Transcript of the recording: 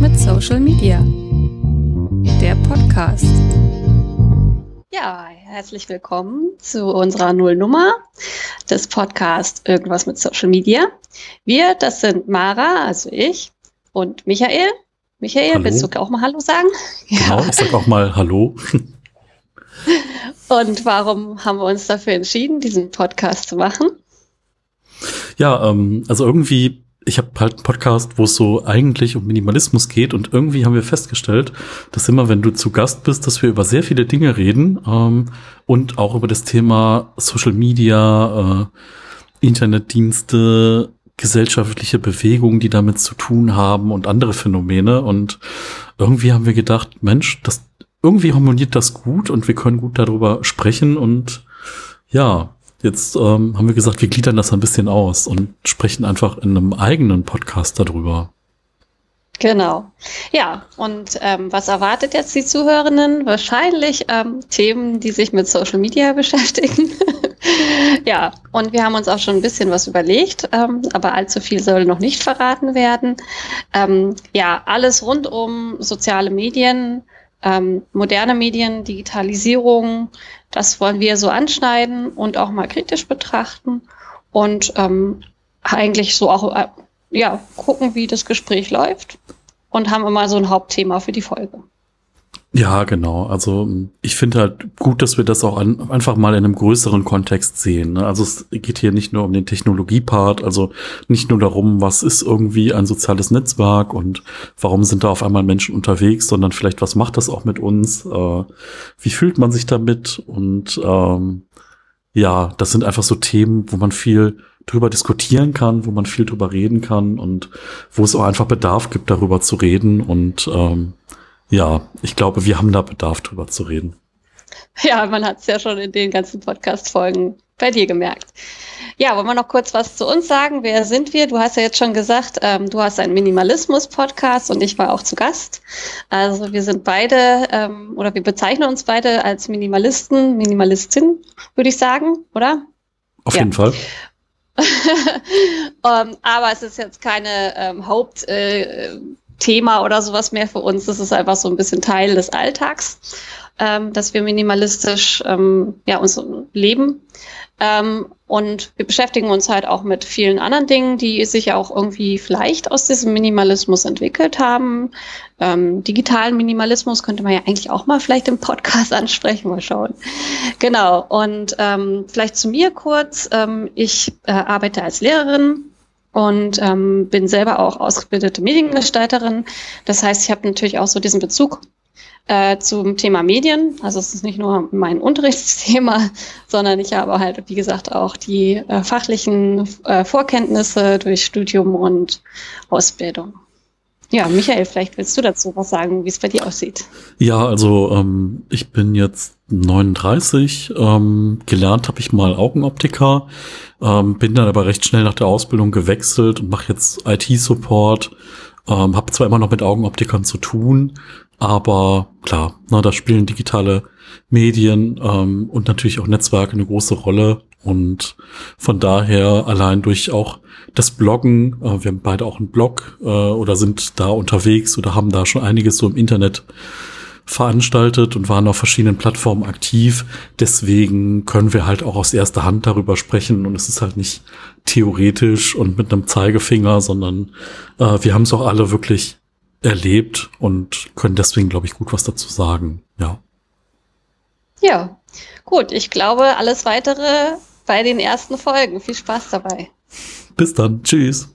mit Social Media. Der Podcast. Ja, herzlich willkommen zu unserer Nullnummer des Podcasts Irgendwas mit Social Media. Wir, das sind Mara, also ich, und Michael. Michael, Hallo. willst du auch mal Hallo sagen? Genau, ich sag auch mal Hallo. Und warum haben wir uns dafür entschieden, diesen Podcast zu machen? Ja, ähm, also irgendwie, ich habe halt einen Podcast, wo es so eigentlich um Minimalismus geht und irgendwie haben wir festgestellt, dass immer, wenn du zu Gast bist, dass wir über sehr viele Dinge reden ähm, und auch über das Thema Social Media, äh, Internetdienste, gesellschaftliche Bewegungen, die damit zu tun haben und andere Phänomene. Und irgendwie haben wir gedacht, Mensch, das irgendwie harmoniert das gut und wir können gut darüber sprechen und ja, jetzt ähm, haben wir gesagt, wir gliedern das ein bisschen aus und sprechen einfach in einem eigenen Podcast darüber. Genau. Ja, und ähm, was erwartet jetzt die Zuhörerinnen? Wahrscheinlich ähm, Themen, die sich mit Social Media beschäftigen. ja, und wir haben uns auch schon ein bisschen was überlegt, ähm, aber allzu viel soll noch nicht verraten werden. Ähm, ja, alles rund um soziale Medien, ähm, moderne Medien, Digitalisierung, das wollen wir so anschneiden und auch mal kritisch betrachten und ähm, eigentlich so auch äh, ja, gucken, wie das Gespräch läuft und haben immer so ein Hauptthema für die Folge. Ja, genau. Also ich finde halt gut, dass wir das auch an, einfach mal in einem größeren Kontext sehen. Ne? Also es geht hier nicht nur um den Technologiepart, also nicht nur darum, was ist irgendwie ein soziales Netzwerk und warum sind da auf einmal Menschen unterwegs, sondern vielleicht, was macht das auch mit uns? Äh, wie fühlt man sich damit? Und ähm, ja, das sind einfach so Themen, wo man viel drüber diskutieren kann, wo man viel drüber reden kann und wo es auch einfach Bedarf gibt, darüber zu reden und ähm, ja, ich glaube, wir haben da Bedarf drüber zu reden. Ja, man hat es ja schon in den ganzen Podcast-Folgen bei dir gemerkt. Ja, wollen wir noch kurz was zu uns sagen? Wer sind wir? Du hast ja jetzt schon gesagt, ähm, du hast einen Minimalismus-Podcast und ich war auch zu Gast. Also wir sind beide ähm, oder wir bezeichnen uns beide als Minimalisten, Minimalistin, würde ich sagen, oder? Auf Ja. jeden Fall. ähm, aber es ist jetzt keine ähm, Hauptthema äh, Thema oder sowas mehr für uns. Es ist einfach so ein bisschen Teil des Alltags, ähm, dass wir minimalistisch ähm, ja, uns leben. Ähm, und wir beschäftigen uns halt auch mit vielen anderen Dingen, die sich auch irgendwie vielleicht aus diesem Minimalismus entwickelt haben. Ähm, digitalen Minimalismus könnte man ja eigentlich auch mal vielleicht im Podcast ansprechen, mal schauen. Genau, und ähm, vielleicht zu mir kurz. Ähm, ich äh, arbeite als Lehrerin und ähm, bin selber auch ausgebildete Mediengestalterin. Das heißt, ich habe natürlich auch so diesen Bezug äh, zum Thema Medien. Also es ist nicht nur mein Unterrichtsthema, sondern ich habe halt, wie gesagt, auch die äh, fachlichen äh, Vorkenntnisse durch Studium und Ausbildung. Ja, Michael, vielleicht willst du dazu was sagen, wie es bei dir aussieht. Ja, also ähm, ich bin jetzt 39. Ähm, gelernt habe ich mal Augenoptiker, ähm, bin dann aber recht schnell nach der Ausbildung gewechselt und mache jetzt IT-Support. Ähm, habe zwar immer noch mit Augenoptikern zu tun, aber klar, na, da spielen digitale Medien ähm, und natürlich auch Netzwerke eine große Rolle. Und von daher allein durch auch das Bloggen, äh, wir haben beide auch einen Blog äh, oder sind da unterwegs oder haben da schon einiges so im Internet veranstaltet und waren auf verschiedenen Plattformen aktiv. Deswegen können wir halt auch aus erster Hand darüber sprechen und es ist halt nicht theoretisch und mit einem Zeigefinger, sondern äh, wir haben es auch alle wirklich erlebt und können deswegen, glaube ich, gut was dazu sagen. Ja. Ja, gut. Ich glaube, alles weitere bei den ersten Folgen. Viel Spaß dabei. Bis dann. Tschüss.